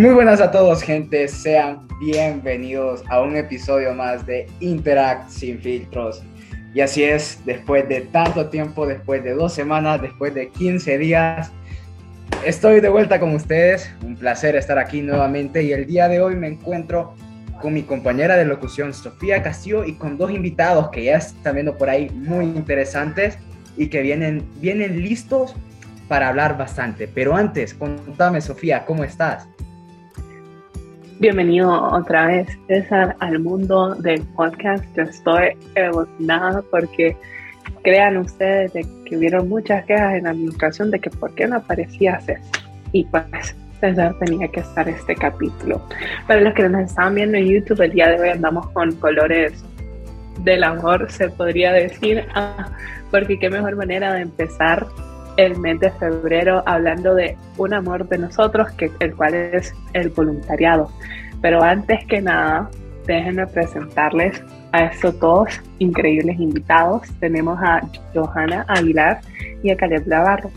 Muy buenas a todos, gente. Sean bienvenidos a un episodio más de Interact sin filtros. Y así es, después de tanto tiempo, después de dos semanas, después de 15 días, estoy de vuelta con ustedes. Un placer estar aquí nuevamente. Y el día de hoy me encuentro con mi compañera de locución, Sofía Castillo, y con dos invitados que ya están viendo por ahí muy interesantes y que vienen, vienen listos para hablar bastante. Pero antes, contame, Sofía, ¿cómo estás? Bienvenido otra vez, César, al mundo del podcast. Yo estoy emocionada porque crean ustedes de que hubieron muchas quejas en administración de que por qué no aparecía César. Y pues César tenía que estar este capítulo. Para los que nos estaban viendo en YouTube, el día de hoy andamos con colores del amor, se podría decir, ah, porque qué mejor manera de empezar el mes de febrero hablando de un amor de nosotros, que el cual es el voluntariado. Pero antes que nada, déjenme presentarles a estos dos increíbles invitados. Tenemos a Johanna Aguilar y a Caleb Navarro.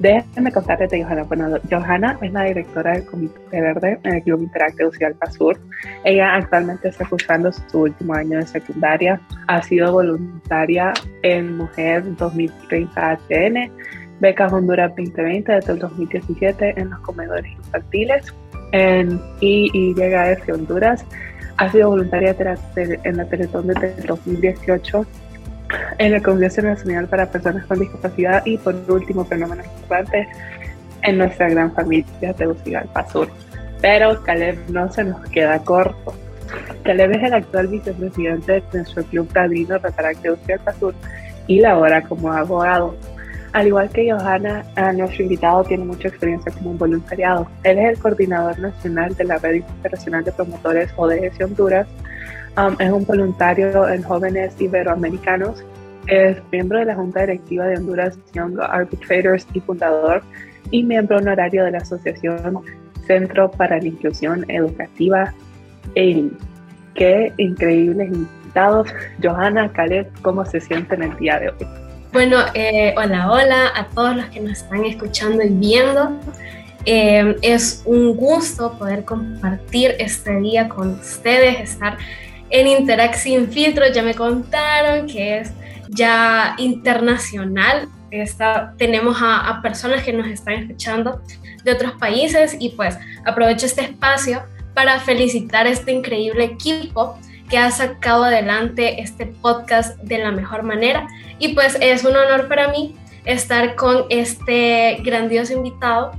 Déjenme contarles de Johanna. Bueno, Johanna es la directora del Comité Verde en el Club Interactivo Ciudad Sur. Ella actualmente está cursando su último año de secundaria. Ha sido voluntaria en Mujer 2030 HN Becas Honduras 2020 desde el 2017 en los comedores infantiles. En IIGF Honduras ha sido voluntaria en la Teletón desde el 2018 en el Congreso Nacional para Personas con Discapacidad y por último, pero no menos importante, en nuestra gran familia Tegucigalpa Sur. Pero Caleb no se nos queda corto. Caleb es el actual vicepresidente de nuestro club Padrino Retarac Tegucigalpa Sur y labora como abogado. Al igual que Johanna, nuestro invitado tiene mucha experiencia como un voluntariado. Él es el coordinador nacional de la Red Internacional de Promotores ODS Honduras. Um, es un voluntario en jóvenes iberoamericanos. Es miembro de la Junta Directiva de Honduras Young Arbitrators y fundador y miembro honorario de la Asociación Centro para la Inclusión Educativa EIN. Qué increíbles invitados. Johanna, Caleb, ¿cómo se sienten el día de hoy? Bueno, eh, hola, hola a todos los que nos están escuchando y viendo. Eh, es un gusto poder compartir este día con ustedes, estar en Interact sin filtro. Ya me contaron que es ya internacional. Tenemos a, a personas que nos están escuchando de otros países y pues aprovecho este espacio para felicitar a este increíble equipo que ha sacado adelante este podcast de la mejor manera. Y pues es un honor para mí estar con este grandioso invitado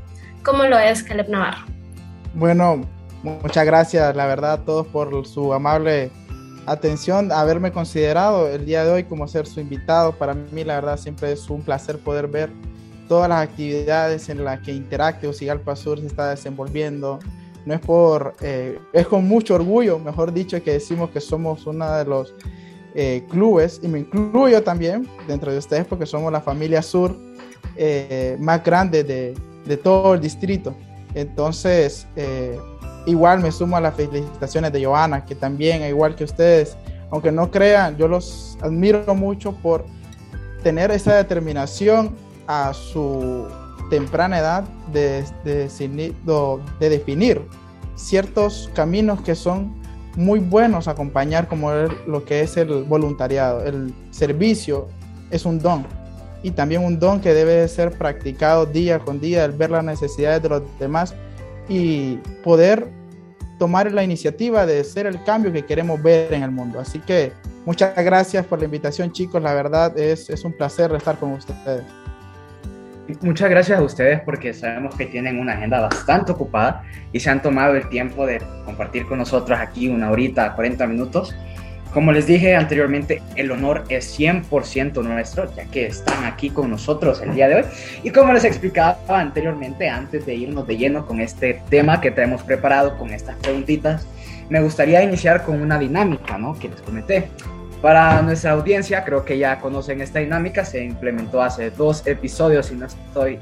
como lo es Caleb Navarro. Bueno, muchas gracias, la verdad, a todos por su amable atención, haberme considerado el día de hoy como ser su invitado. Para mí, la verdad, siempre es un placer poder ver todas las actividades en las que Interactive Sigalpa Sur se está desenvolviendo, no es por, eh, es con mucho orgullo, mejor dicho, que decimos que somos uno de los eh, clubes, y me incluyo también dentro de ustedes porque somos la familia sur eh, más grande de, de, todo el distrito. Entonces, igual me sumo a las felicitaciones de Joana, que también, igual que ustedes, aunque no crean, yo los admiro mucho por tener esa determinación a su temprana edad de, de, definir ciertos caminos que son muy buenos acompañar como lo que es el voluntariado. El servicio es un don y también un don que debe ser practicado día con día, el ver las necesidades de los demás y poder tomar la iniciativa de ser el cambio que queremos ver en el mundo. Así que muchas gracias por la invitación chicos, la verdad es, es un placer estar con ustedes. Muchas gracias a ustedes porque sabemos que tienen una agenda bastante ocupada y se han tomado el tiempo de compartir con nosotros aquí una horita, 40 minutos. Como les dije anteriormente, el honor es 100% nuestro, ya que están aquí con nosotros el día de hoy. Y como les explicaba anteriormente, antes de irnos de lleno con este tema que tenemos preparado, con estas preguntitas, me gustaría iniciar con una dinámica, ¿no? Que les comenté. Para nuestra audiencia, creo que ya conocen esta dinámica, se implementó hace dos episodios, si no estoy,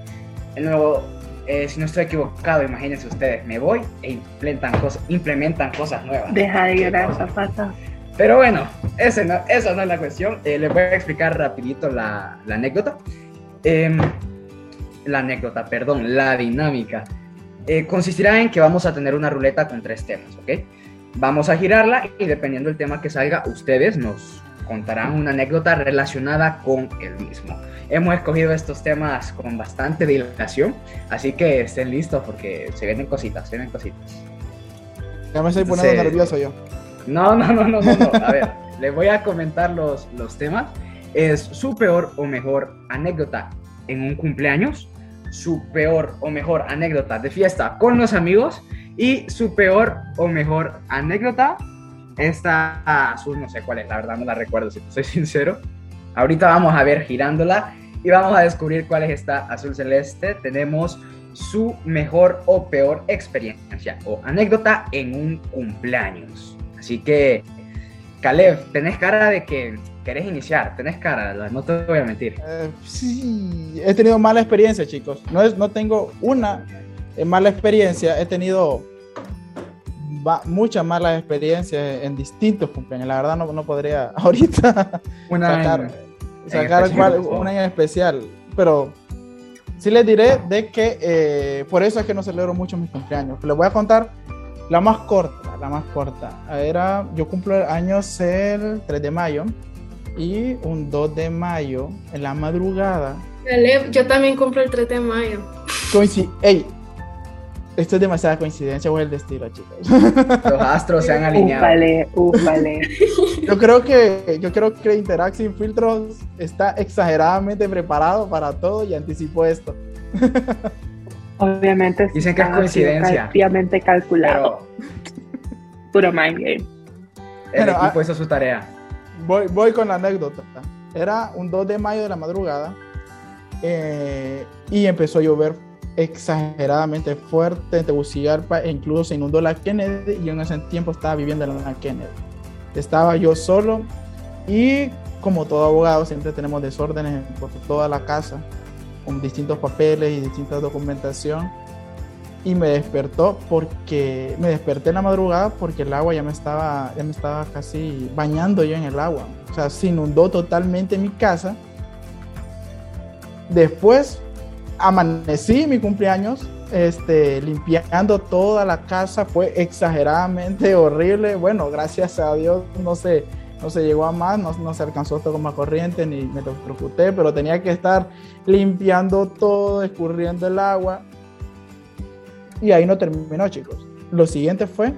nuevo, eh, si no estoy equivocado, imagínense ustedes, me voy e implementan, cosas, implementan cosas nuevas. Deja de llorar, zapata. Pero bueno, ese no, esa no es la cuestión. Eh, les voy a explicar rapidito la, la anécdota. Em, la anécdota, perdón, la dinámica. eh, consistirá en que vamos a tener una ruleta con tres temas, ¿ok? Vamos a girarla y dependiendo del tema que salga, ustedes nos contarán una anécdota relacionada con el mismo. Hemos escogido estos temas con bastante dilación, así que estén listos porque se vienen cositas, se vienen cositas. Ya me estoy poniendo Sí. nervioso yo. No, no, no, no, no, no. A ver, les voy a comentar los, los temas. Es su peor o mejor anécdota en un cumpleaños, su peor o mejor anécdota de fiesta con los amigos y su peor o mejor anécdota. Esta azul no sé cuál es, la verdad no la recuerdo si te soy sincero. Ahorita vamos a ver girándola y vamos a descubrir cuál es esta azul celeste. Tenemos su mejor o peor experiencia o anécdota en un cumpleaños. Así que, Caleb, tenés cara de que querés iniciar, tenés cara, no te voy a mentir. Eh, sí, he tenido mala experiencia, chicos. No, es, no tengo una eh, mala experiencia, he tenido muchas malas experiencias en distintos cumpleaños. La verdad no, no podría ahorita Una sacar, en- sacar especial, una en especial, pero sí les diré de que eh, por eso es que no celebro mucho mis cumpleaños. Les voy a contar la más corta, la más corta. Era, yo cumplo años el 3 de mayo y un 2 de mayo en la madrugada yo también cumplo el 3 de mayo. Coinci Ey, esto es demasiada coincidencia o el destino, chicos. los astros se han alineado. Úpale, úpale. Yo creo que yo creo que Interact sin filtros está exageradamente preparado para todo y anticipó esto. Obviamente Dicen que es coincidencia. Obviamente calculado. Pero Puro mind game. el Pero, equipo ah- hizo su tarea. Voy, voy con la anécdota. Era un 2 de mayo de la madrugada eh, y empezó a llover exageradamente fuerte en Tegucigalpa e incluso se inundó la Kennedy y yo en ese tiempo estaba viviendo en la Kennedy. Estaba yo solo y como todo abogado siempre tenemos desórdenes por toda la casa con distintos papeles y distinta documentación. Y me despertó porque me desperté en la madrugada porque el agua ya me estaba ya me estaba casi bañando yo en el agua. O sea se inundó totalmente mi casa. Después amanecí mi cumpleaños este limpiando toda la casa fue exageradamente horrible bueno gracias a Dios no sé no se llegó a más, no, no se alcanzó todo como corriente ni me electrocuté, pero tenía que estar limpiando todo, escurriendo el agua. Y ahí no terminó, chicos. Lo siguiente fue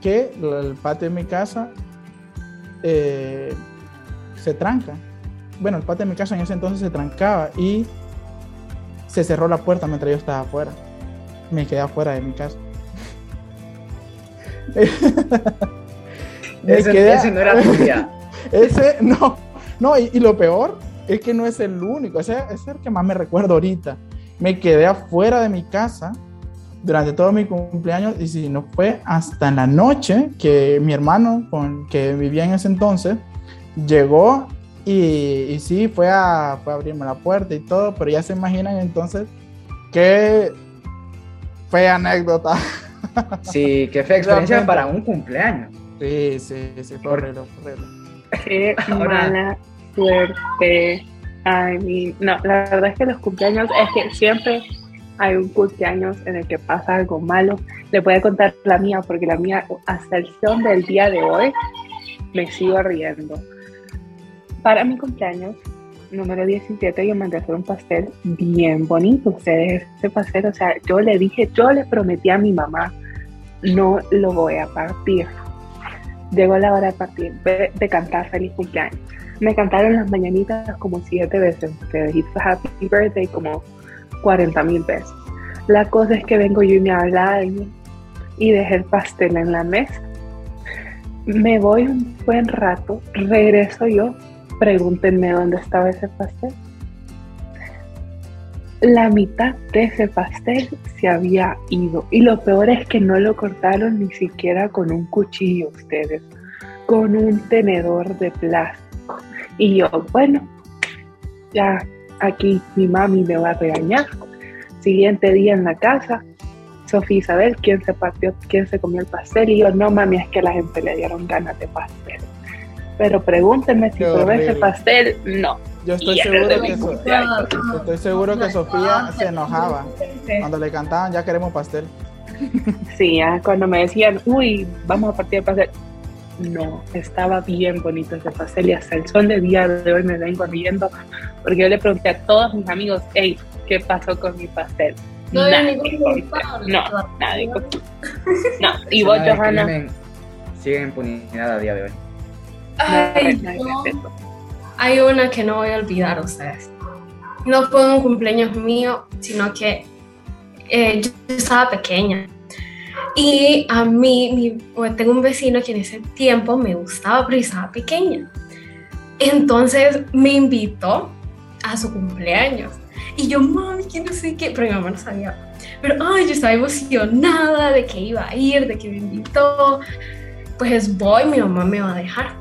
que el patio de mi casa eh, se tranca. Bueno, el patio de mi casa en ese entonces se trancaba y se cerró la puerta mientras yo estaba afuera. Me quedé afuera de mi casa. Ese, quedé- ese no era tu día. ese, no, no, y, y lo peor es que no es el único, ese, ese es el que más me recuerdo ahorita. Me quedé afuera de mi casa durante todo mi cumpleaños y si no fue hasta la noche que mi hermano, con que vivía en ese entonces, llegó y, y sí, fue a, fue a abrirme la puerta y todo, pero ya se imaginan entonces que fue anécdota. Sí, que fue experiencia Realmente. para un cumpleaños. Sí, sí, sí, fue horrible, fue horrible. Qué Ahora- mala suerte. I mean, no, la verdad es que los cumpleaños es que siempre hay un cumpleaños en el que pasa algo malo. Le voy a contar la mía porque la mía hasta el son del día de hoy me sigo riendo. Para mi cumpleaños número 17 yo mandé hacer un pastel bien bonito. Ustedes ese pastel, o sea, yo le dije, yo le prometí a mi mamá, no lo voy a partir. Llegó la hora de partir, de, de cantar feliz cumpleaños. Me cantaron las mañanitas como siete veces. Ustedes hizo Happy Birthday como 40 mil veces. La cosa es que vengo yo y me habla alguien y dejé el pastel en la mesa. Me voy un buen rato, regreso yo, pregúntenme dónde estaba ese pastel. La mitad de ese pastel se había ido y lo peor es que no lo cortaron ni siquiera con un cuchillo ustedes, con un tenedor de plástico. Y yo, bueno, ya aquí mi mami me va a regañar. Siguiente día en la casa, Sofía Isabel, ¿quién se partió, quién se comió el pastel? Y yo, no mami, es que la gente le dieron ganas de pastel. Pero pregúntenme si probé ese pastel, no. Yo estoy seguro que. Estoy seguro que Sofía se enojaba. Cuando le cantaban, ya queremos pastel. Sí, ya cuando me decían, uy, vamos a partir el pastel. No, estaba bien bonito ese pastel y hasta el sol de día de hoy me vengo riendo porque yo le pregunté a todos mis amigos, hey, ¿qué pasó con mi pastel? No Nadie. No, nadie. No, y vos, Johanna, crimen Sigue en impunidad a día de hoy. Ay, no, Hay una que no voy a olvidar ustedes. No fue un cumpleaños mío, sino que eh, yo estaba pequeña. Y a mí, mi- tengo un vecino que en ese tiempo me gustaba, pero yo estaba pequeña. Entonces me invitó a su cumpleaños. Y yo, mami, que no sé qué, pero mi mamá no sabía. Pero, ay, yo estaba emocionada de que iba a ir, de que me invitó. Pues voy, mi mamá me va a dejar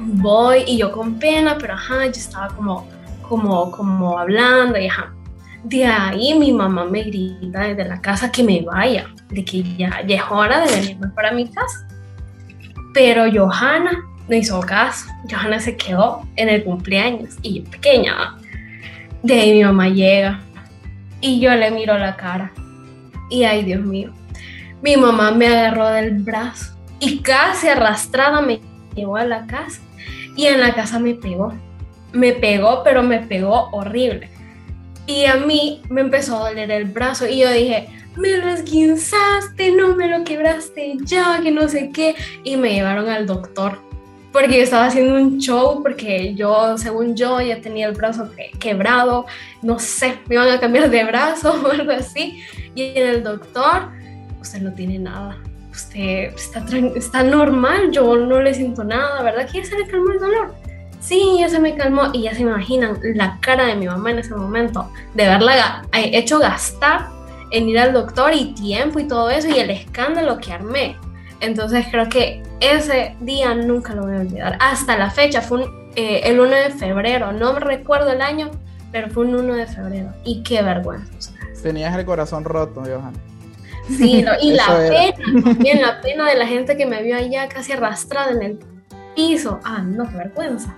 voy y yo con pena, pero ajá, yo estaba como, como, como hablando y ajá. De ahí mi mamá me grita desde la casa que me vaya, de que ya, ya es hora de venirme para mi casa. Pero Johanna no hizo caso. Johanna se quedó en el cumpleaños y yo pequeña. De ahí mi mamá llega y yo le miro la cara. Y ay, Dios mío, mi mamá me agarró del brazo y casi arrastrada me llevó a la casa y en la casa me pegó. Me pegó, pero me pegó horrible. Y a mí me empezó a doler el brazo y yo dije, me lo esguinzaste, no me lo quebraste ya, que no sé qué. Y me llevaron al doctor porque yo estaba haciendo un show, porque yo, según yo, ya tenía el brazo que- quebrado, no sé, me iban a cambiar de brazo o algo así. Y el doctor, usted no tiene nada, usted está, está normal, yo no le siento nada, ¿verdad? Que ya se le calmó el dolor. Sí, ya se me calmó y ya se imaginan la cara de mi mamá en ese momento, de ga- eh, hecho gastar en ir al doctor y tiempo y todo eso y el escándalo que armé. Entonces creo que ese día nunca lo voy a olvidar. Hasta la fecha, fue un, eh, el 1 de febrero, no recuerdo el año, pero fue un 1 de febrero. Y qué vergüenza. Tenías el corazón roto, Johan. Sí, no, y la era. pena, también la pena de la gente que me vio allá casi arrastrada en el piso. Ah, no, qué vergüenza.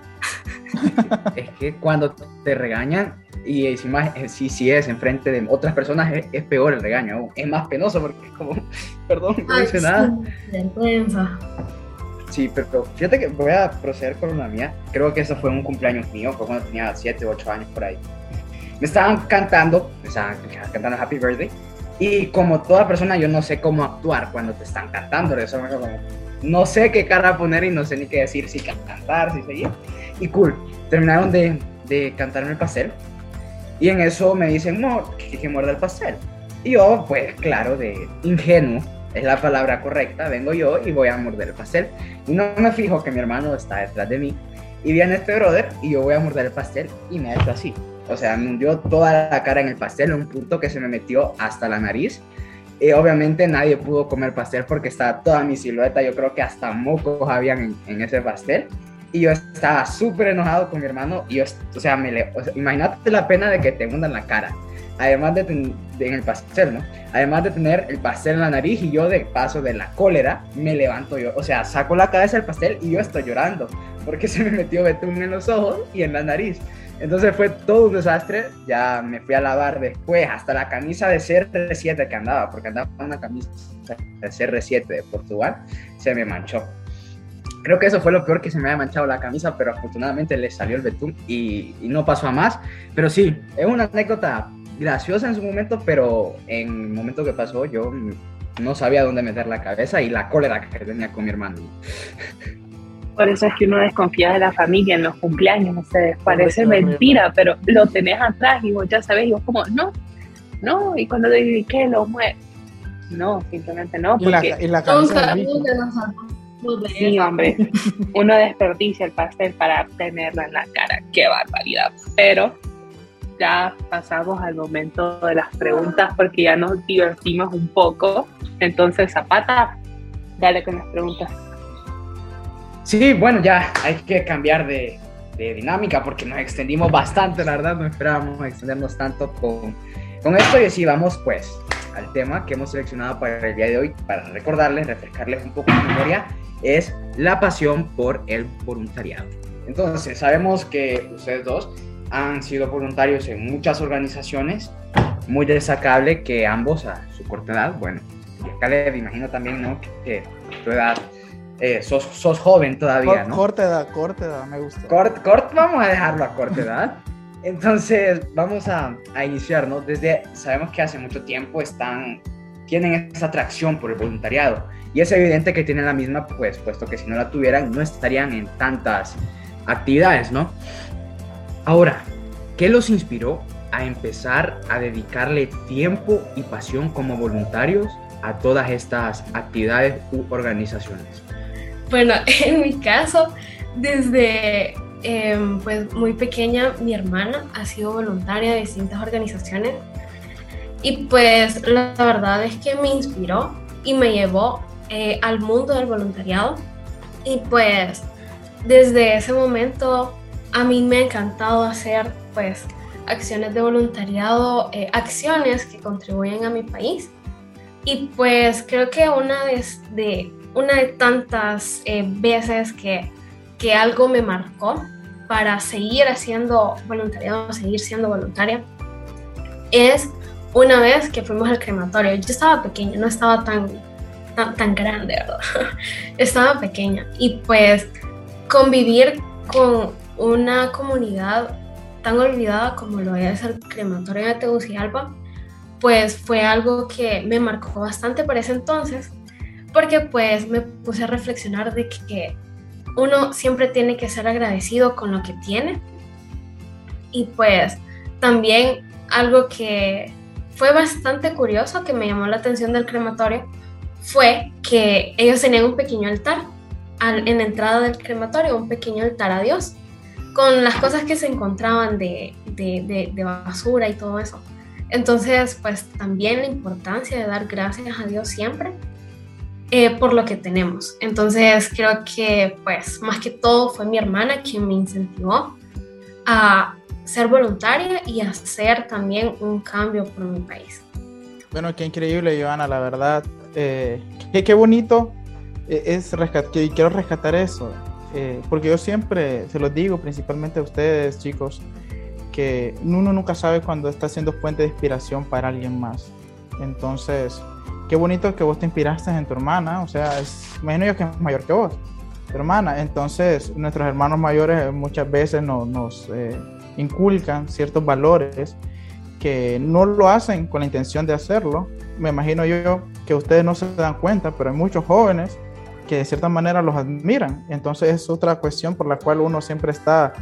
Es que cuando te regañan y encima eh, si, si es enfrente de otras personas es, es peor el regaño. Es más penoso porque es como, perdón, no Ay, hice sí, nada. vergüenza. Sí, pero fíjate que voy a proceder con una mía. Creo que eso fue un cumpleaños mío, fue cuando tenía 7 u 8 años por ahí. Me estaban cantando, me estaban cantando Happy Birthday. Y como toda persona, yo no sé cómo actuar cuando te están cantando. Eso me como, no sé qué cara poner y no sé ni qué decir, si cantar, si seguir. Y cool, terminaron de, de cantarme el pastel. Y en eso me dicen, no, que, que muerda el pastel. Y yo, pues claro, de ingenuo, es la palabra correcta, vengo yo y voy a morder el pastel. Y no me fijo que mi hermano está detrás de mí. Y viene este brother y yo voy a morder el pastel y me ha hecho así. O sea, me hundió toda la cara en el pastel, un punto que se me metió hasta la nariz. Y obviamente nadie pudo comer pastel porque estaba toda mi silueta. Yo creo que hasta mocos habían en, en ese pastel. Y yo estaba súper enojado con mi hermano. Y yo, o sea, me le, o sea, imagínate la pena de que te hundan la cara. Además de, de en el pastel, ¿no? Además de tener el pastel en la nariz y yo de paso de la cólera me levanto yo. O sea, saco la cabeza del pastel y yo estoy llorando porque se me metió betún en los ojos y en la nariz. Entonces fue todo un desastre. Ya me fui a lavar después, hasta la camisa de CR7 que andaba, porque andaba una camisa de CR7 de Portugal, se me manchó. Creo que eso fue lo peor que se me había manchado la camisa, pero afortunadamente le salió el betún y, y no pasó a más. Pero sí, es una anécdota graciosa en su momento, pero en el momento que pasó yo no sabía dónde meter la cabeza y la cólera que tenía con mi hermano. Por eso es que uno desconfía de la familia en los cumpleaños, no sé, parece mentira, pero lo tenés atrás y vos ya sabés, y vos como, no, no, y cuando te digo, ¿qué? Lo mueve. No, simplemente no, porque y la de sí, hombre, uno desperdicia el pastel para tenerlo en la cara, qué barbaridad. Pero ya pasamos al momento de las preguntas porque ya nos divertimos un poco. Entonces, Zapata, dale con las preguntas. Sí, bueno, ya hay que cambiar de, de dinámica porque nos extendimos bastante, la verdad, no esperábamos extendernos tanto con, con esto y así vamos pues al tema que hemos seleccionado para el día de hoy, para recordarles, refrescarles un poco la memoria, es la pasión por el voluntariado. Entonces, sabemos que ustedes dos han sido voluntarios en muchas organizaciones muy destacable que ambos a su corta edad, bueno, y acá le imagino también, ¿no? Que tu edad, eh, sos, sos, joven todavía, ¿no? Corta edad, corta edad, me gusta. Cort, cort, vamos a dejarlo a corta edad. Entonces, vamos a, a, iniciar, ¿no? Desde, sabemos que hace mucho tiempo están, tienen esa atracción por el voluntariado. Y es evidente que tienen la misma, pues, puesto que si no la tuvieran, no estarían en tantas actividades, ¿no? Ahora, ¿qué los inspiró a empezar a dedicarle tiempo y pasión como voluntarios a todas estas actividades u organizaciones? Bueno, en mi caso, desde eh, pues muy pequeña, mi hermana ha sido voluntaria de distintas organizaciones y pues la verdad es que me inspiró y me llevó eh, al mundo del voluntariado y pues desde ese momento a mí me ha encantado hacer pues acciones de voluntariado, eh, acciones que contribuyen a mi país. Y pues creo que una de, de una de tantas eh, veces que, que algo me marcó para seguir haciendo voluntariado, seguir siendo voluntaria, es una vez que fuimos al crematorio. Yo estaba pequeña, no estaba tan, tan, tan grande, ¿verdad? estaba pequeña. Y pues convivir con una comunidad tan olvidada como lo es el crematorio de Tegucigalpa, pues fue algo que me marcó bastante por ese entonces, porque pues me puse a reflexionar de que uno siempre tiene que ser agradecido con lo que tiene y pues también algo que fue bastante curioso que me llamó la atención del crematorio fue que ellos tenían un pequeño altar en la entrada del crematorio, un pequeño altar a Dios con las cosas que se encontraban de, de, de, basura y todo eso. Entonces, pues también la importancia de dar gracias a Dios siempre eh, por lo que tenemos. Entonces, creo que, pues, más que todo fue mi hermana quien me incentivó a ser voluntaria y hacer también un cambio por mi país. Bueno, qué increíble, Joana, la verdad. Eh, qué, qué, bonito eh, es rescatar, quiero rescatar eso eh, porque yo siempre se los digo, principalmente a ustedes, chicos, que uno nunca sabe cuando está siendo fuente de inspiración para alguien más. Entonces, qué bonito que vos te inspiraste en tu hermana, o sea, es, imagino yo que es mayor que vos, tu hermana. Entonces, nuestros hermanos mayores muchas veces nos, nos eh, inculcan ciertos valores que no lo hacen con la intención de hacerlo. Me imagino yo que ustedes no se dan cuenta, pero hay muchos jóvenes que de cierta manera los admiran. Entonces es otra cuestión por la cual uno siempre está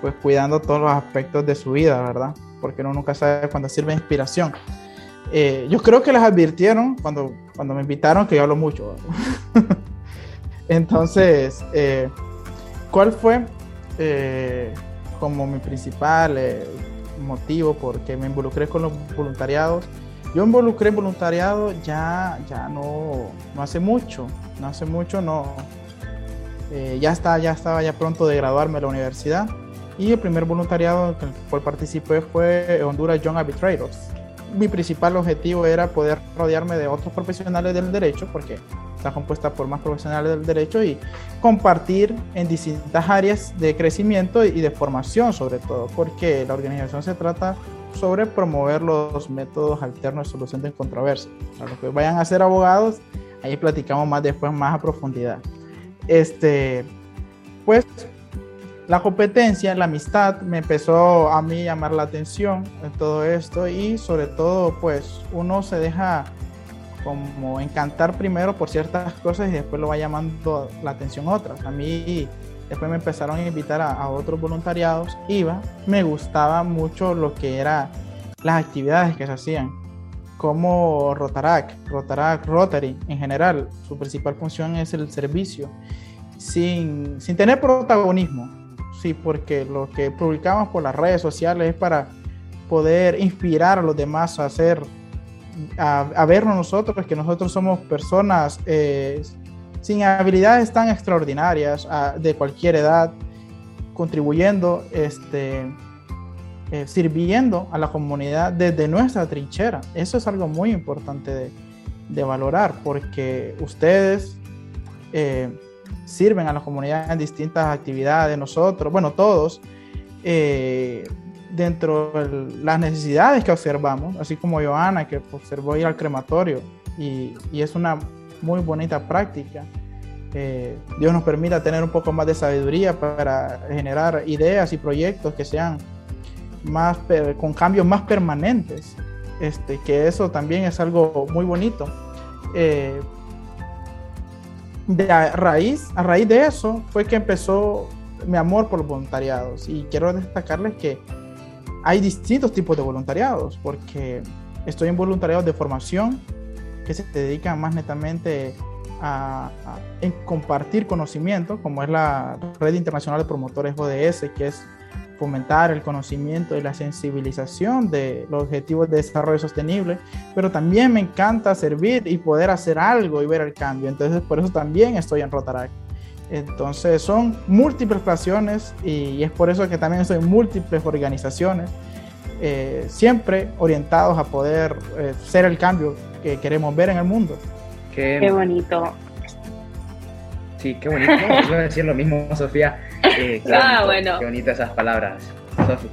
pues cuidando todos los aspectos de su vida, ¿verdad? Porque uno nunca sabe cuándo sirve inspiración. Eh, yo creo que las advirtieron cuando, cuando me invitaron que yo hablo mucho. Entonces, eh, ¿cuál fue eh, como mi principal motivo por que me involucré con los voluntariados? Yo involucré en voluntariado ya, ya no, no hace mucho, no hace mucho, no. Eh, ya, está, ya estaba ya pronto de graduarme de la universidad y el primer voluntariado en el cual participé fue Honduras Young Arbitrators. Mi principal objetivo era poder rodearme de otros profesionales del derecho, porque está compuesta por más profesionales del derecho y compartir en distintas áreas de crecimiento y de formación sobre todo, porque la organización se trata sobre promover los métodos alternos de solución de controversias. Para los que vayan a ser abogados, ahí platicamos más después, más a profundidad. Este, pues la competencia, la amistad me empezó a mí llamar la atención en todo esto y sobre todo pues uno se deja como encantar primero por ciertas cosas y después lo va llamando la atención otras. A mí Después me empezaron a invitar a, otros voluntariados. Iba, me gustaba mucho lo que eran las actividades que se hacían, como Rotarac, Rotarac, Rotary en general. Su principal función es el servicio, sin, sin tener protagonismo. Sí, porque lo que publicamos por las redes sociales es para poder inspirar a los demás a hacer, a, vernos nosotros, que nosotros somos personas eh, sin habilidades tan extraordinarias de cualquier edad, contribuyendo, este, eh, sirviendo a la comunidad desde nuestra trinchera. Eso es algo muy importante de, valorar porque ustedes eh, sirven a la comunidad en distintas actividades, nosotros, bueno, todos, eh, dentro de las necesidades que observamos, así como Joana, que observó ir al crematorio, y, y es una muy bonita práctica. Eh, Dios nos permita tener un poco más de sabiduría para generar ideas y proyectos que sean más con cambios más permanentes. Este, que eso también es algo muy bonito. Eh, de a raíz, a raíz de eso fue que empezó mi amor por los voluntariados. Y quiero destacarles que hay distintos tipos de voluntariados porque estoy en voluntariados de formación que se dedican más netamente a, en compartir conocimiento, como es la Red Internacional de Promotores ODS, que es fomentar el conocimiento y la sensibilización de los objetivos de desarrollo sostenible, pero también me encanta servir y poder hacer algo y ver el cambio. Entonces, por eso también estoy en Rotaract. Entonces, son múltiples pasiones y es por eso que también estoy en múltiples organizaciones, eh, siempre orientados a poder eh, ser el cambio que queremos ver en el mundo. Qué, bonito. Sí, qué bonito. Quiero decir lo mismo, Sofía. Eh, qué, ah, bueno. qué bonito esas palabras, Sofía.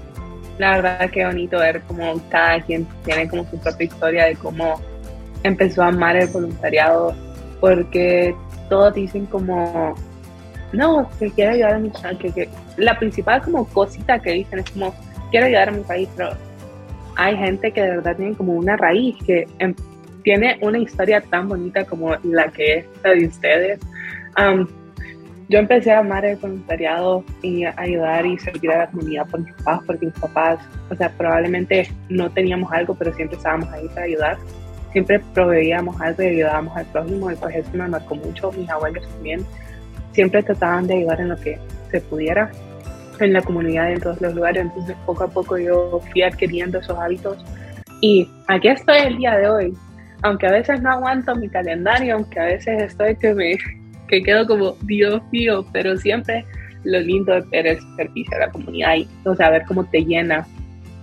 La verdad, qué bonito ver cómo cada quien tiene como su propia historia de cómo empezó a amar el voluntariado, porque todos dicen como, no, que quiero ayudar a mi país, que, la principal como cosita que dicen es como, quiero ayudar a mi país, pero hay gente que de verdad tiene como una raíz, que em, tiene una historia tan bonita como la que es la de ustedes. Yo empecé a amar el voluntariado y a ayudar y servir a la comunidad por mis papás, porque mis papás, o sea, probablemente no teníamos algo, pero siempre estábamos ahí para ayudar. Siempre proveíamos algo y ayudábamos al prójimo y pues eso me marcó mucho. Mis abuelos también siempre trataban de ayudar en lo que se pudiera en la comunidad en todos los lugares. Entonces poco a poco yo fui adquiriendo esos hábitos y aquí estoy el día de hoy aunque a veces no aguanto mi calendario, aunque a veces estoy que me que quedo como Dios mío, pero siempre lo lindo de ver el servicio a la comunidad y o sea, ver cómo te llena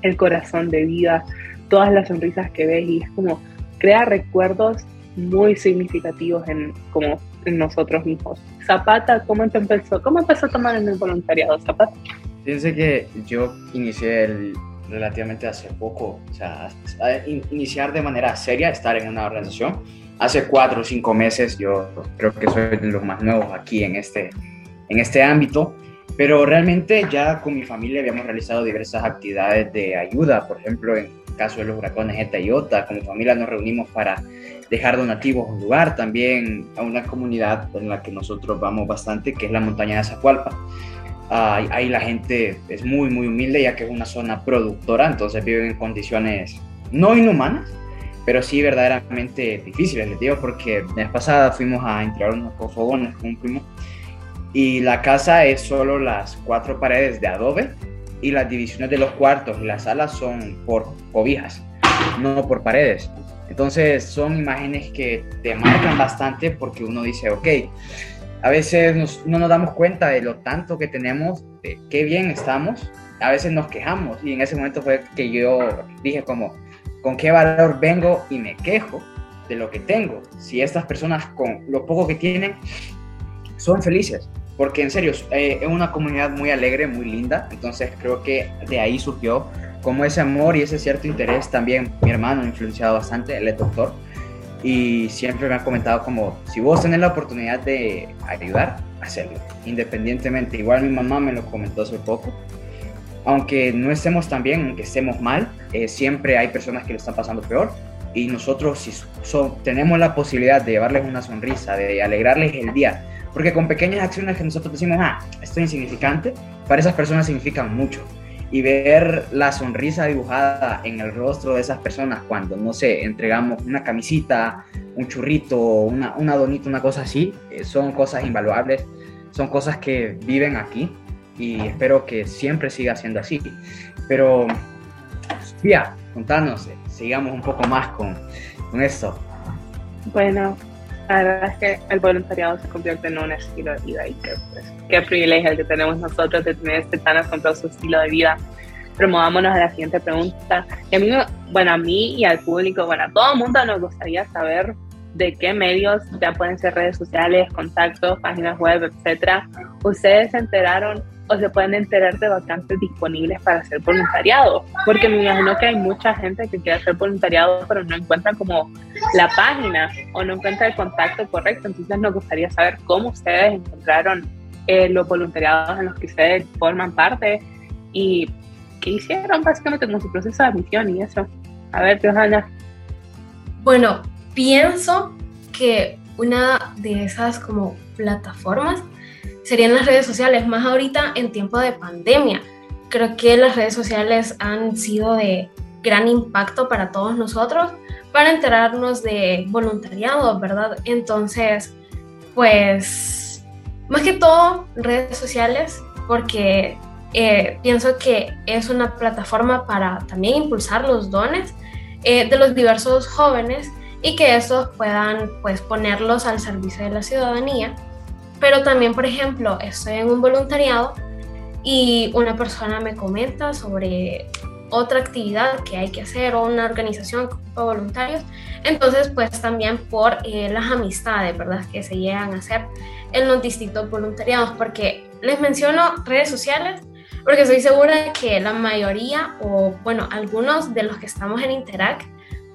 el corazón de vida, todas las sonrisas que ves y es como crea recuerdos muy significativos en como en nosotros mismos. Zapata, ¿cómo empezó? ¿Cómo empezó a tomar en el voluntariado, Zapata? Fíjense que yo inicié el relativamente hace poco, o sea, iniciar de manera seria, estar en una organización. Hace cuatro o cinco meses, yo creo que soy de los más nuevos aquí en este, en este ámbito, pero realmente ya con mi familia habíamos realizado diversas actividades de ayuda, por ejemplo, en el caso de los huracanes Eta y Ota, como familia nos reunimos para dejar donativos a un lugar, también a una comunidad en la que nosotros vamos bastante, que es la montaña de Zacualpa ahí la gente es muy, muy humilde ya que es una zona productora, entonces viven en condiciones no inhumanas, pero sí verdaderamente difíciles, les digo, porque la vez pasada fuimos a entregar unos fogones con un primo y la casa es solo las cuatro paredes de adobe y las divisiones de los cuartos y las salas son por cobijas, no por paredes. Entonces son imágenes que te marcan bastante porque uno dice, ok, a veces no nos damos cuenta de lo tanto que tenemos, de qué bien estamos, a veces nos quejamos y en ese momento fue que yo dije como, ¿con qué valor vengo y me quejo de lo que tengo? Si estas personas con lo poco que tienen son felices, porque en serio, eh, es una comunidad muy alegre, muy linda, entonces creo que de ahí surgió como ese amor y ese cierto interés también mi hermano ha influenciado bastante, él es doctor, y siempre me ha comentado como, si vos tenés la oportunidad de ayudar, hacerlo, independientemente. Igual mi mamá me lo comentó hace poco. Aunque no estemos tan bien, aunque estemos mal, eh, siempre hay personas que lo están pasando peor. Y nosotros, si tenemos la posibilidad de llevarles una sonrisa, de alegrarles el día, porque con pequeñas acciones que nosotros decimos, ah, esto es insignificante, para esas personas significan mucho y ver la sonrisa dibujada en el rostro de esas personas cuando, no sé, entregamos una camisita, un churrito, una, una donita, una cosa así, eh, son cosas invaluables, son cosas que viven aquí y espero que siempre siga siendo así. Pero, Sofía, contanos, eh, sigamos un poco más con, con esto. Bueno, la verdad es que el voluntariado se convierte en un estilo de vida y que, pues, qué privilegio el que tenemos nosotros de tener este tan asombroso estilo de vida. Pero movámonos a la siguiente pregunta. Y a mí, bueno, a mí y al público, bueno, a todo el mundo nos gustaría saber de qué medios, ya pueden ser redes sociales, contactos, páginas web, etcétera, ustedes se enteraron o se pueden enterar de vacantes disponibles para hacer voluntariado, porque me imagino que hay mucha gente que quiere hacer voluntariado pero no encuentra como la página o no encuentra el contacto correcto, entonces nos gustaría saber cómo ustedes encontraron eh, los voluntariados en los que ustedes forman parte y qué hicieron básicamente como su proceso de admisión y eso. A ver, Johanna. Bueno, pienso que una de esas como plataformas serían las redes sociales, más ahorita en tiempo de pandemia. Creo que las redes sociales han sido de gran impacto para todos nosotros para enterarnos de voluntariado, ¿verdad? Entonces, pues, más que todo, redes sociales, porque eh, pienso que es una plataforma para también impulsar los dones eh, de los diversos jóvenes y que estos puedan, pues, ponerlos al servicio de la ciudadanía pero también, por ejemplo, estoy en un voluntariado y una persona me comenta sobre otra actividad que hay que hacer o una organización con voluntarios. Entonces, pues también por eh, las amistades, ¿verdad? Que se llegan a hacer en los distintos voluntariados, porque les menciono redes sociales, porque estoy segura que la mayoría, o bueno, algunos de los que estamos en Interact,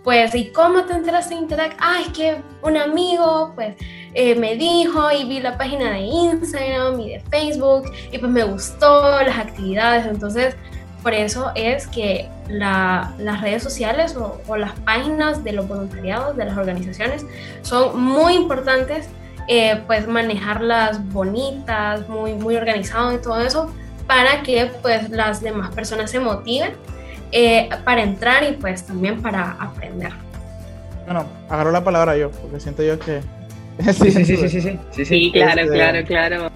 pues, ¿y cómo te enteraste de Interact? Ah, es que un amigo, pues, eh, me dijo y vi la página de Instagram y de Facebook y pues me gustó las actividades. Entonces, por eso es que las redes sociales o, las páginas de los voluntariados, de las organizaciones, son muy importantes, eh, pues manejarlas bonitas, muy, muy organizado y todo eso, para que pues las demás personas se motiven eh, para entrar y pues también para aprender. Bueno, agarro la palabra yo, porque siento yo que... sí, sí, sí, sí, sí, sí, sí, claro, este, claro, claro.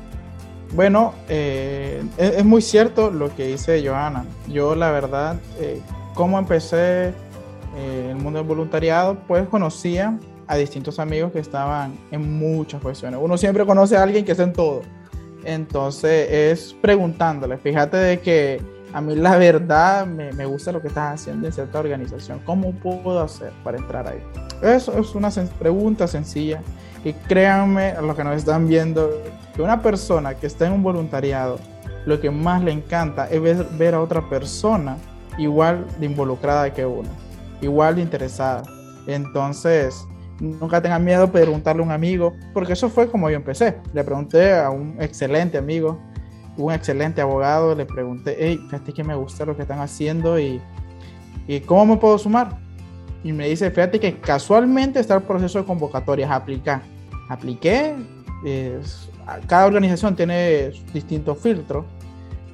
Bueno, eh, es, muy cierto lo que dice Johanna. Yo la verdad, eh, como empecé el mundo del voluntariado, pues conocía a distintos amigos que estaban en muchas cuestiones. Uno siempre conoce a alguien que está en todo. Entonces es preguntándole, fíjate de que a mí la verdad me, me, gusta lo que estás haciendo en cierta organización. ¿Cómo puedo hacer para entrar ahí? Eso es una pregunta sencilla. Y créanme, a los que nos están viendo, que una persona que está en un voluntariado, lo que más le encanta es ver, a otra persona igual de involucrada que uno, igual de interesada. Entonces, nunca tengan miedo de preguntarle a un amigo, porque eso fue como yo empecé. Le pregunté a un excelente amigo un excelente abogado, le pregunté, hey, fíjate que me gusta lo que están haciendo y, y cómo me puedo sumar. Y me dice, fíjate que casualmente está el proceso de convocatorias, aplicar. Apliqué, cada organización tiene distintos filtros.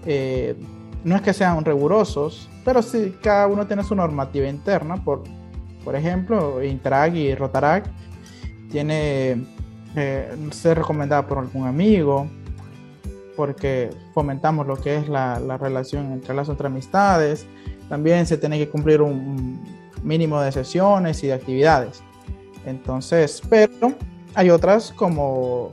Eh, no es que sean rigurosos, pero sí, cada uno tiene su normativa interna. Por, por ejemplo, Intrag y Rotarac tiene eh, ser recomendada por algún amigo, porque fomentamos lo que es la, la relación entre las otras amistades. También se tiene que cumplir un mínimo de sesiones y de actividades. Entonces, pero hay otras como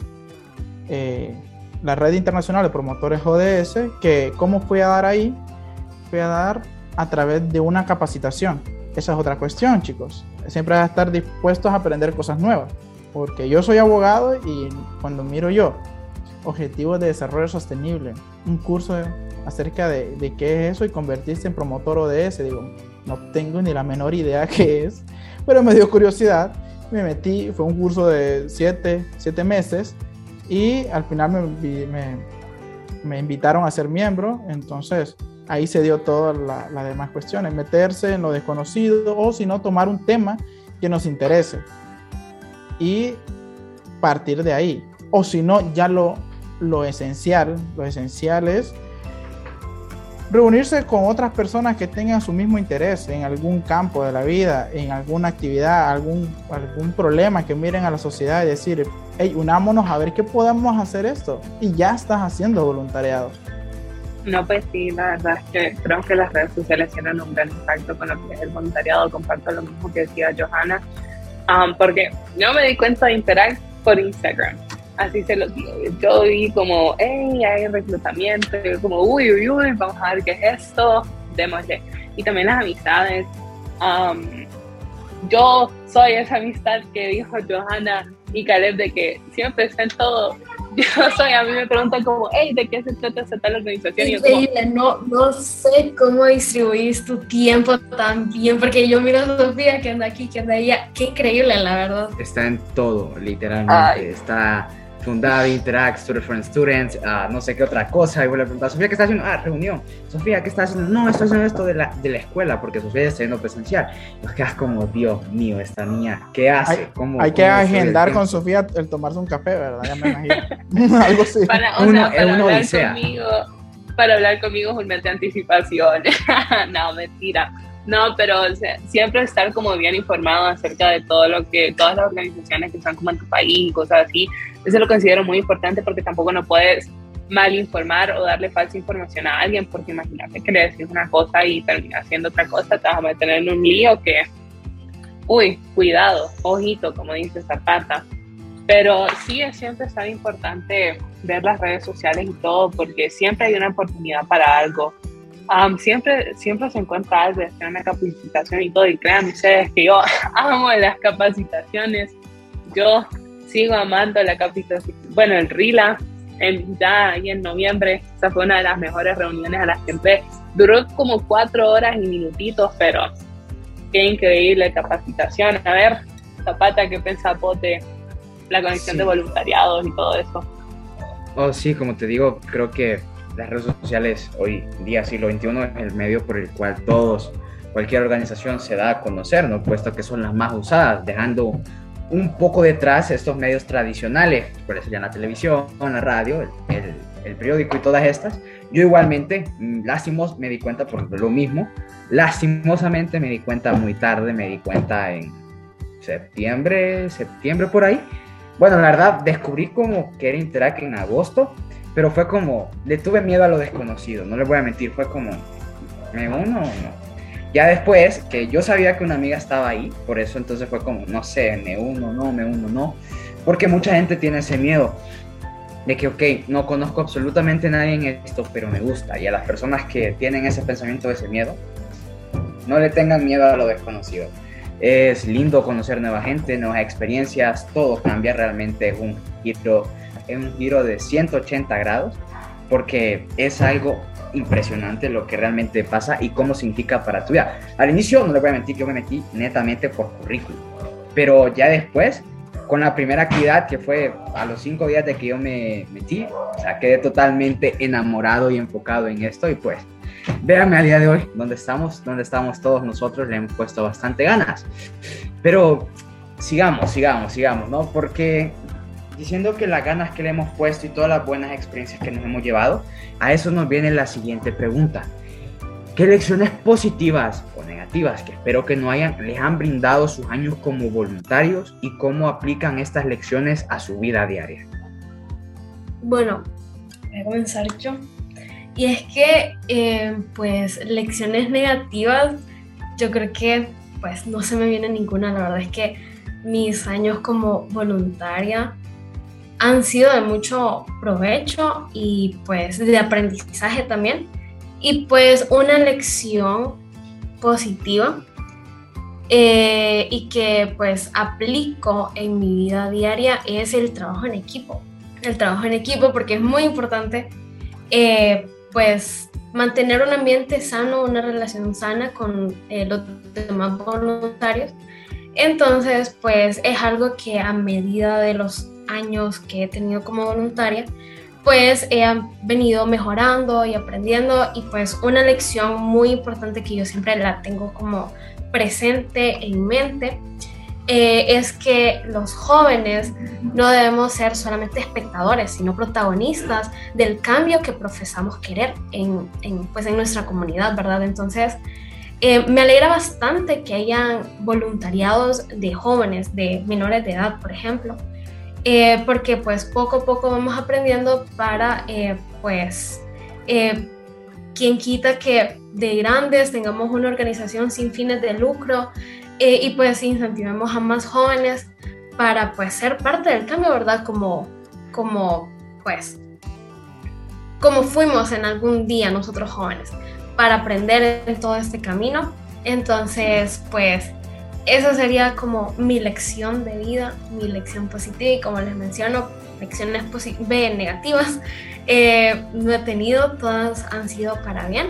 eh, la red internacional de promotores ODS, que cómo fui a dar ahí, fui a dar a través de una capacitación. Esa es otra cuestión, chicos. Siempre hay que estar dispuestos a aprender cosas nuevas, porque yo soy abogado y cuando miro yo Objetivos de Desarrollo Sostenible, un curso acerca de, de, qué es eso y convertirse en promotor ODS. Digo, no tengo ni la menor idea qué es, pero me dio curiosidad. Me metí, fue un curso de siete, meses y al final me, me, me, invitaron a ser miembro, entonces ahí se dio todas las demás cuestiones, meterse en lo desconocido o si no, tomar un tema que nos interese y partir de ahí. O si no, ya lo lo esencial, lo esencial es reunirse con otras personas que tengan su mismo interés en algún campo de la vida, en alguna actividad, algún, algún problema que miren a la sociedad y decir, hey, unámonos a ver qué podemos hacer esto. Y ya estás haciendo voluntariado. No, pues sí, la verdad es que creo que las redes sociales tienen un gran impacto con lo que es el voluntariado. Comparto lo mismo que decía Johanna, um, porque yo me di cuenta de interactuar por Instagram así se lo digo. Yo vi como, hey, hay reclutamiento, como, uy, uy, uy, vamos a ver qué es esto, démosle. Y también las amistades. Um, yo soy esa amistad que dijo Johanna y Caleb de que siempre está en todo yo soy, a mí me preguntan como, hey, ¿de qué se trata esa tal organización? Increíble, no, no sé cómo distribuís tu tiempo tan bien, porque yo miro a Sofía que anda aquí, que anda allá, qué increíble, la verdad. Está en todo, literalmente, está fundada Interact, Student for Students, uh, no sé qué otra cosa, y vuelve a preguntar, Sofía, ¿qué está haciendo? Ah, reunión. Sofía, ¿qué está haciendo? No, estoy haciendo esto de la, de la escuela, porque Sofía está haciendo presencial. Y nos quedas como, Dios mío, esta niña, ¿qué hace? Hay, ¿Cómo, hay que agendar con Sofía el tomarse un café, ¿verdad? Ya me imagino. Algo así. Para, o uno, sea, para uno hablar conmigo, para hablar conmigo es un mes de anticipación. no, mentira. No, pero o sea, siempre estar como bien informado acerca de todo lo que, todas las organizaciones que están como en tu país y cosas así, eso lo considero muy importante porque tampoco no puedes mal informar o darle falsa información a alguien, porque imagínate que le decís una cosa y termina haciendo otra cosa, te vas a meter en un lío que, uy, cuidado, ojito, como dice Zapata. Pero sí es siempre tan importante ver las redes sociales y todo, porque siempre hay una oportunidad para algo. Um, siempre, siempre se encuentra algo de hacer una capacitación y todo, y créanme ustedes que yo amo las capacitaciones. Yo sigo amando la capacitación, bueno, el RILA, en, ya ahí en noviembre, esa fue una de las mejores reuniones a las que entré. Duró como cuatro horas y minutitos, pero qué increíble capacitación. A ver, Zapata, ¿qué pensás de la conexión de voluntariados y todo eso? Oh, sí, como te digo, creo que las redes sociales hoy día, siglo XXI, es el medio por el cual todos, cualquier organización se da a conocer, ¿no? Puesto que son las más usadas, dejando un poco detrás estos medios tradicionales, por serían la televisión, la radio, el, el, periódico y todas estas. Yo igualmente, mm, lástimos, me di cuenta por lo mismo. Lastimosamente me di cuenta muy tarde, me di cuenta en septiembre, septiembre por ahí. Bueno, la verdad, descubrí como que era Interact en agosto, pero fue como, le tuve miedo a lo desconocido, no les voy a mentir, fue como, ¿me uno o no? Ya después, que yo sabía que una amiga estaba ahí, por eso entonces fue como, no sé, me uno, no, me uno, no. Porque mucha gente tiene ese miedo de que, ok, no conozco absolutamente nadie en esto, pero me gusta. Y a las personas que tienen ese pensamiento, ese miedo, no le tengan miedo a lo desconocido. Es lindo conocer nueva gente, nuevas experiencias, todo cambia realmente, es un giro, es un giro de 180 grados, porque es algo impresionante lo que realmente pasa y cómo significa para tu vida. Al inicio, no le voy a mentir, yo me metí netamente por currículum, pero ya después, con la primera actividad que fue a los cinco días de que yo me metí, o sea, quedé totalmente enamorado y enfocado en esto y pues, véanme a día de hoy, donde estamos, donde estamos todos nosotros, le hemos puesto bastante ganas. Pero sigamos, sigamos, sigamos, ¿no? Porque diciendo que las ganas que le hemos puesto y todas las buenas experiencias que nos hemos llevado, a eso nos viene la siguiente pregunta. ¿Qué lecciones positivas o negativas que espero que no hayan les han brindado sus años como voluntarios y cómo aplican estas lecciones a su vida diaria? Bueno, voy a comenzar yo. Y es que, eh, pues, lecciones negativas, yo creo que, pues, no se me viene ninguna. La verdad es que mis años como voluntaria han sido de mucho provecho y pues de aprendizaje también. Y pues una lección positiva eh, y que pues aplico en mi vida diaria es el trabajo en equipo. El trabajo en equipo porque es muy importante eh, pues mantener un ambiente sano, una relación sana con eh, los demás voluntarios. Entonces pues es algo que a medida de los años que he tenido como voluntaria, pues he venido mejorando y aprendiendo y pues una lección muy importante que yo siempre la tengo como presente en mente eh, es que los jóvenes no debemos ser solamente espectadores, sino protagonistas del cambio que profesamos querer en, pues en nuestra comunidad, ¿verdad? Entonces, eh, me alegra bastante que hayan voluntariados de jóvenes, de menores de edad, por ejemplo, eh, porque pues poco a poco vamos aprendiendo para eh, pues eh, quien quita que de grandes tengamos una organización sin fines de lucro y pues incentivemos a más jóvenes para pues ser parte del cambio, ¿verdad? Como, como pues como fuimos en algún día nosotros jóvenes para aprender en todo este camino. Entonces, pues esa sería como mi lección de vida, mi lección positiva y como les menciono, lecciones B, negativas eh, no he tenido, todas han sido para bien.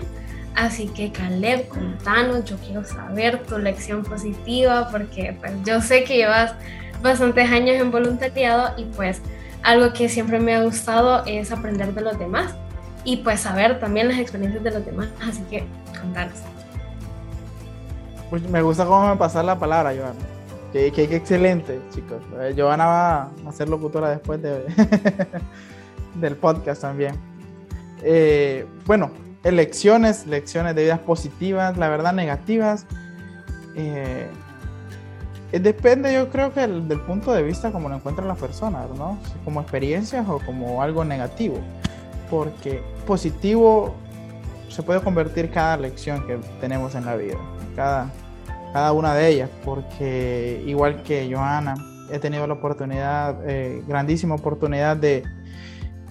Así que Caleb, contanos, yo quiero saber tu lección positiva porque pues, yo sé que llevas bastantes años en voluntariado y pues algo que siempre me ha gustado es aprender de los demás y pues saber también las experiencias de los demás. Así que contanos. Pues me gusta cómo me pasar la palabra, Joana. Que, excelente, chicos. Eh, va a ser locutora después de, del podcast también. Eh, bueno, elecciones, lecciones de vidas positivas, la verdad negativas. Eh, depende, yo creo que del punto de vista como lo encuentran las personas, ¿no? Como experiencias o como algo negativo. Porque positivo se puede convertir cada lección que tenemos en la vida, cada, cada una de ellas, porque igual que Johanna, he tenido la oportunidad, eh, grandísima oportunidad de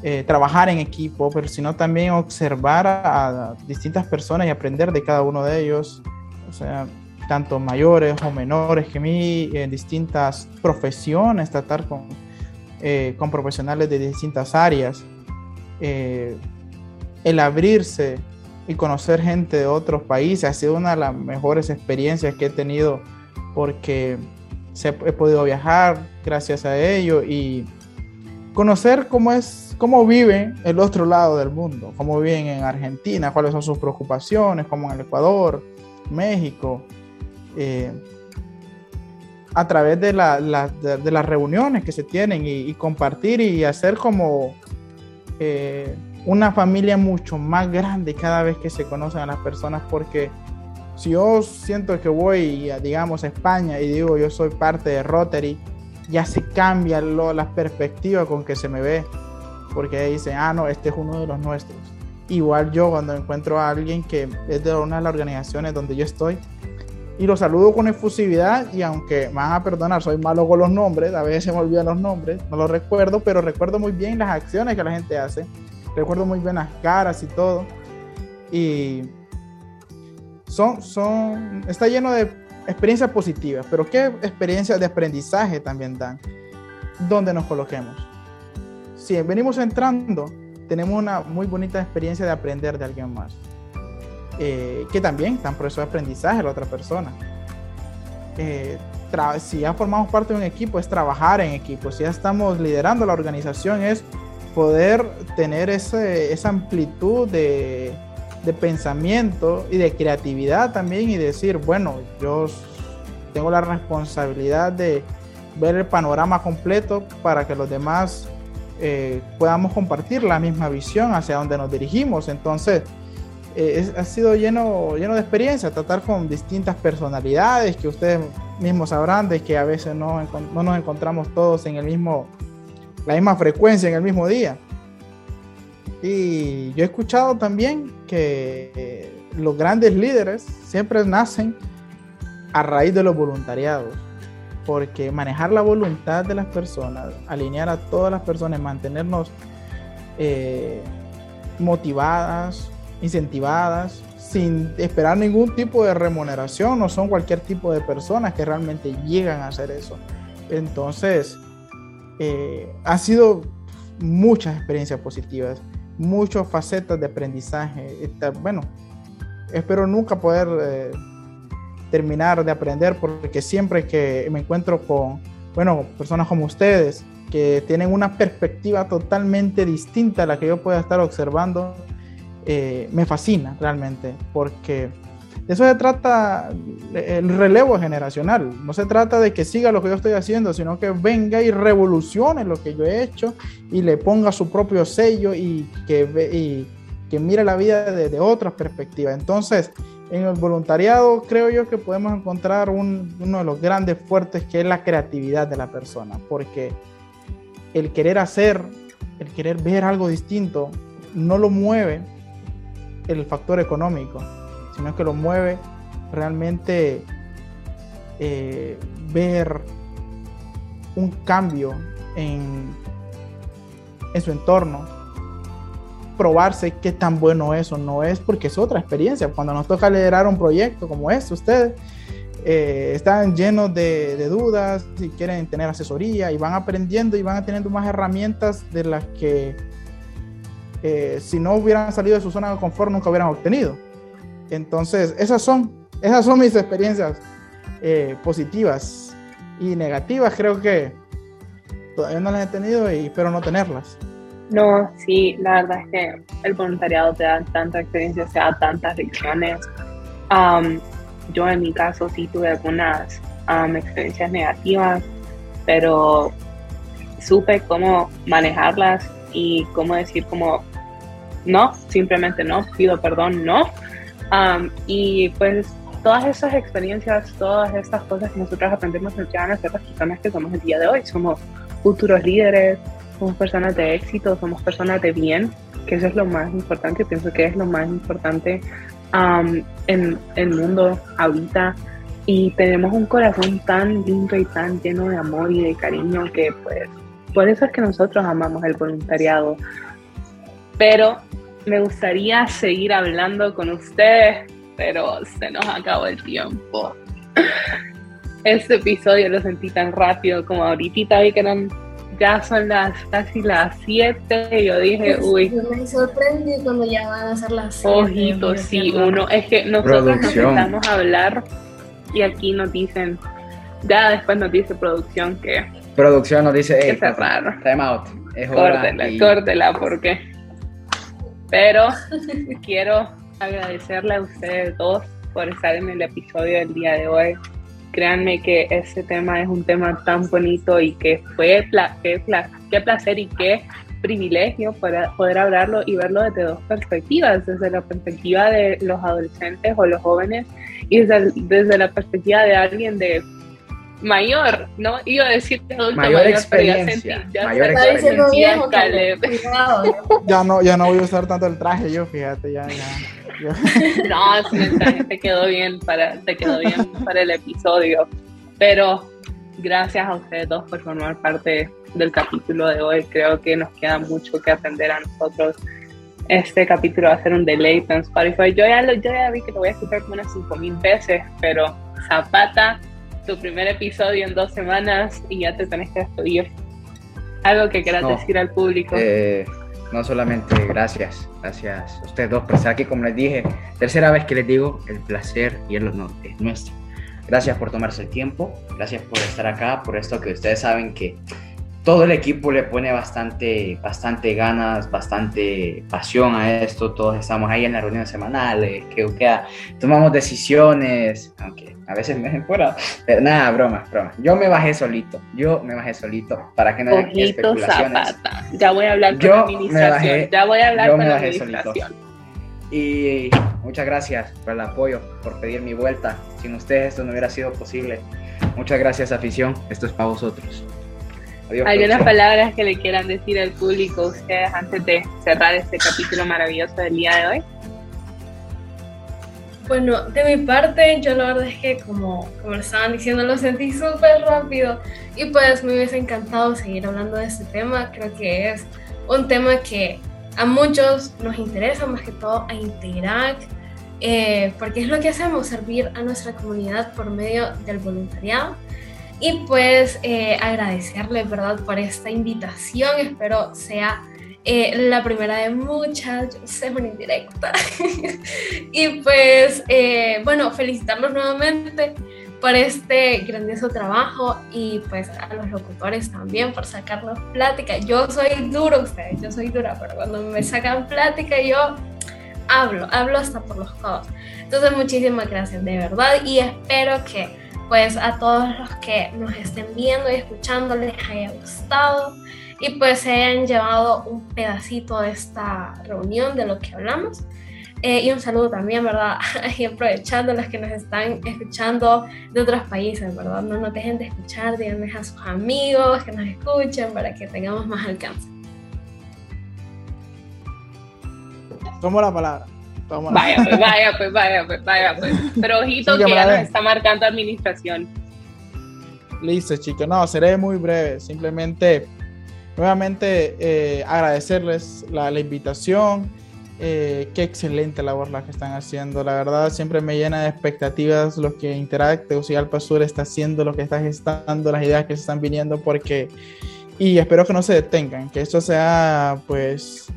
eh, trabajar en equipo, pero sino también observar a, distintas personas y aprender de cada uno de ellos, o sea, tanto mayores o menores que mí, en distintas profesiones, tratar con, eh, con profesionales de distintas áreas, eh, el abrirse y conocer gente de otros países. Ha sido una de las mejores experiencias que he tenido porque he podido viajar gracias a ello y conocer cómo es cómo viven el otro lado del mundo, cómo viven en Argentina, cuáles son sus preocupaciones, como en el Ecuador, México, eh, a través de, las reuniones que se tienen y, compartir y hacer como eh, una familia mucho más grande cada vez que se conocen a las personas, porque si yo siento que voy, digamos, a España y digo yo soy parte de Rotary, ya se cambia la perspectiva con que se me ve porque dicen, ah, no, este es uno de los nuestros. Igual yo cuando encuentro a alguien que es de una de las organizaciones donde yo estoy y lo saludo con efusividad y aunque me van a perdonar, soy malo con los nombres, a veces se me olvidan los nombres, no los recuerdo, pero recuerdo muy bien las acciones que la gente hace, recuerdo muy bien las caras y todo. Y son, son, está lleno de experiencias positivas, pero ¿qué experiencias de aprendizaje también dan? Donde nos coloquemos si venimos entrando, tenemos una muy bonita experiencia de aprender de alguien más. Eh, que también está en proceso de aprendizaje la otra persona. Eh, si ya formamos parte de un equipo, es trabajar en equipo. Si ya estamos liderando la organización, es poder tener esa amplitud de, de pensamiento y de creatividad también y decir, bueno, yo tengo la responsabilidad de ver el panorama completo para que los demás eh, podamos compartir la misma visión hacia donde nos dirigimos. Entonces, eh, ha sido lleno, lleno de experiencia, tratar con distintas personalidades que ustedes mismos sabrán de que a veces no, no nos encontramos todos en el mismo, la misma frecuencia en el mismo día. Y yo he escuchado también que eh, los grandes líderes siempre nacen a raíz de los voluntariados porque manejar la voluntad de las personas, alinear a todas las personas, mantenernos eh, motivadas, incentivadas, sin esperar ningún tipo de remuneración, no son cualquier tipo de personas que realmente llegan a hacer eso. Entonces, eh, ha sido muchas experiencias positivas, muchas facetas de aprendizaje. Bueno, espero nunca poder eh, terminar de aprender porque siempre que me encuentro con, bueno, personas como ustedes que tienen una perspectiva totalmente distinta a la que yo pueda estar observando, eh, me fascina realmente porque eso se trata el relevo generacional. No se trata de que siga lo que yo estoy haciendo, sino que venga y revolucione lo que yo he hecho y le ponga su propio sello y que, y que mire la vida desde de otra perspectiva. Entonces, en el voluntariado creo yo que podemos encontrar uno de los grandes fuertes que es la creatividad de la persona, porque el querer hacer, el querer ver algo distinto, no lo mueve el factor económico, sino que lo mueve realmente eh, ver un cambio en, en su entorno, probarse qué tan bueno es o no es, porque es otra experiencia. Cuando nos toca liderar un proyecto como este, ustedes, eh, están llenos de, dudas y quieren tener asesoría y van aprendiendo y van teniendo más herramientas de las que eh, si no hubieran salido de su zona de confort nunca hubieran obtenido. Entonces, esas son, esas son mis experiencias eh, positivas y negativas. Creo que todavía no las he tenido y espero no tenerlas. No, sí, la verdad es que el voluntariado te da tanta experiencia, te da tantas lecciones. yo en mi caso sí tuve algunas experiencias negativas, pero supe cómo manejarlas y cómo decir como no, simplemente no, pido perdón, no. y pues todas esas experiencias, todas estas cosas que nosotros aprendemos llevan a ser las personas que somos el día de hoy. Somos futuros líderes, somos personas de éxito, somos personas de bien, que eso es lo más importante, pienso que es lo más importante en el mundo ahorita. Y tenemos un corazón tan lindo y tan lleno de amor y de cariño que pues por eso es que nosotros amamos el voluntariado. Pero me gustaría seguir hablando con ustedes, pero se nos acabó el tiempo. Este episodio lo sentí tan rápido como ahorita vi que eran ya son las casi las 7 y yo dije, uy. me sorprendí cuando ya van a ser las 7. Ojitos, sí, uno, es que nosotros nos empezamos a hablar y aquí nos dicen, ya después nos dice producción que... Producción nos dice, hey, que raro. Time out. Es córtela, y... córtela, porque... Pero quiero agradecerle a ustedes dos por estar en el episodio del día de hoy. Créanme que ese tema es un tema tan bonito y que fue qué, qué placer y qué privilegio poder, poder hablarlo y verlo desde dos perspectivas, desde la perspectiva de los adolescentes o los jóvenes y desde, desde la perspectiva de alguien de mayor, ¿no? Iba a decir adulto mayor, experiencia, ya, mayor experiencia. ya no, ya no voy a usar tanto el traje yo, fíjate, ya, ya. no, mensaje te quedó bien para, te quedó bien para el episodio. Pero gracias a ustedes dos por formar parte del capítulo de hoy. Creo que nos queda mucho que aprender a nosotros. Este capítulo va a ser un delay en Spotify. Yo ya, yo ya vi que lo voy a escuchar como unas 5.000 veces, pero Zapata, tu primer episodio en dos semanas y ya te tenés que despedir. Algo que quieras decir al público. Eh, no solamente gracias, gracias a ustedes dos por estar aquí, como les dije, tercera vez que les digo, el placer y el honor es nuestro. Gracias por tomarse el tiempo, gracias por estar acá, por esto que ustedes saben que todo el equipo le pone bastante, bastante ganas, bastante pasión a esto. Todos estamos ahí en las reuniones semanales, que, que tomamos decisiones, aunque a veces me dejen fuera. Pero nada, broma, broma. Yo me bajé solito, yo me bajé solito para que no haya especulaciones. Zapata. Ya voy a hablar con la administración. ya voy a hablar con la administración. Y muchas gracias por el apoyo, por pedir mi vuelta. Sin ustedes esto no hubiera sido posible. Muchas gracias, afición. Esto es para vosotros. ¿Hay unas palabras que le quieran decir al público ustedes antes de cerrar este capítulo maravilloso del día de hoy? Bueno, de mi parte, yo la verdad es que como, como estaban diciendo, lo sentí súper rápido y pues me hubiese encantado seguir hablando de este tema. Creo que es un tema que a muchos nos interesa, más que todo a integrar, eh, porque es lo que hacemos, servir a nuestra comunidad por medio del voluntariado. Y pues eh, agradecerle, ¿verdad?, por esta invitación. Espero sea eh, la primera de muchas, yo sé, una indirecta. y pues, eh, bueno, felicitarlos nuevamente por este grandioso trabajo y pues a los locutores también por sacarnos plática. Yo soy duro, ustedes, yo soy dura, pero cuando me sacan plática yo hablo, hablo hasta por los codos. Entonces, muchísimas gracias, de verdad, y espero que pues a todos los que nos estén viendo y escuchando les haya gustado y pues se hayan llevado un pedacito de esta reunión de lo que hablamos. Eh, y un saludo también, ¿verdad? Y aprovechando los que nos están escuchando de otros países, ¿verdad? No nos dejen de escuchar, díganme a sus amigos que nos escuchen para que tengamos más alcance. Tomo la palabra. Vaya, pues, vaya, pues, vaya, pues, vaya, pues. Pero ojito que ya nos está marcando administración. Listo, chicos. No, seré muy breve. Simplemente, nuevamente, eh, agradecerles la, invitación eh, qué excelente labor la que están haciendo. La verdad, siempre me llena de expectativas lo que Interact Tegucigalpa Sur está haciendo, lo que está gestando, las ideas que se están viniendo, porque. Y espero que no se detengan, que esto sea, pues,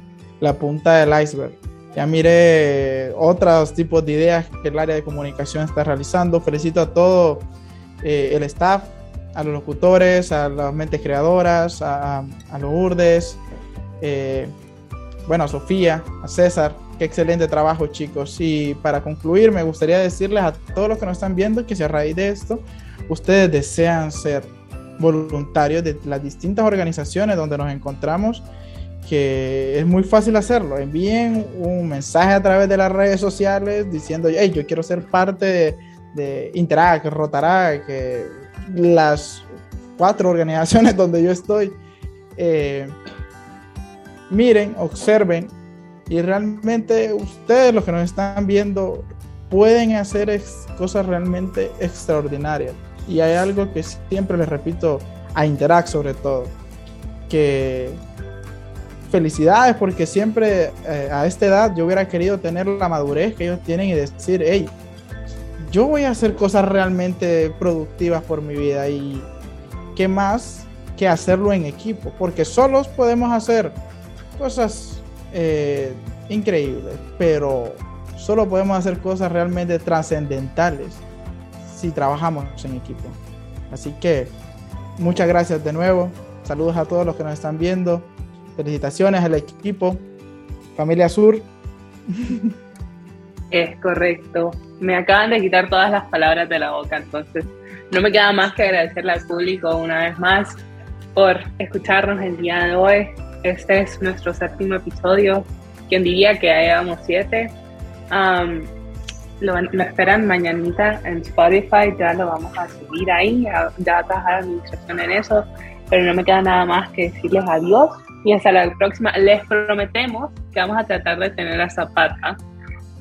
la punta del iceberg. Ya miré otros tipos de ideas que el área de comunicación está realizando. Felicito a todo eh, el staff, a los locutores, a las mentes creadoras, a, los urdes, eh, bueno, a Sofía, a César. Qué excelente trabajo, chicos. Y para concluir, me gustaría decirles a todos los que nos están viendo que si a raíz de esto ustedes desean ser voluntarios de las distintas organizaciones donde nos encontramos, que es muy fácil hacerlo. Envíen un mensaje a través de las redes sociales diciendo, hey, yo quiero ser parte de, de Interact, Rotaract, que las cuatro organizaciones donde yo estoy. Eh, miren, observen y realmente ustedes los que nos están viendo pueden hacer cosas realmente extraordinarias. Y hay algo que siempre les repito a Interact sobre todo, que felicidades porque siempre eh, a esta edad yo hubiera querido tener la madurez que ellos tienen y decir, hey, yo voy a hacer cosas realmente productivas por mi vida y qué más que hacerlo en equipo, porque solos podemos hacer cosas eh, increíbles, pero solo podemos hacer cosas realmente trascendentales si trabajamos en equipo. Así que muchas gracias de nuevo. Saludos a todos los que nos están viendo. Felicitaciones al equipo. Familia Sur. Es correcto. Me acaban de quitar todas las palabras de la boca, entonces no me queda más que agradecerle al público una vez más por escucharnos el día de hoy. Este es nuestro séptimo episodio. Quien diría que hayamos siete. lo, esperan mañanita en Spotify, ya lo vamos a subir ahí, ya, ya trabajar administración en eso, pero no me queda nada más que decirles adiós y hasta la próxima. Les prometemos que vamos a tratar de tener a Zapata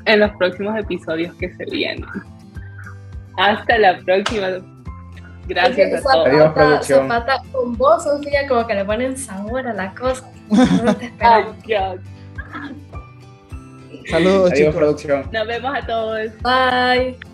en los próximos episodios que se vienen. Hasta la próxima. Gracias a todos. Adiós, producción. Zapata con vos, Sofía, como que le ponen sabor a la cosa. No te Saludos, Adiós, producción. Nos vemos a todos. Bye.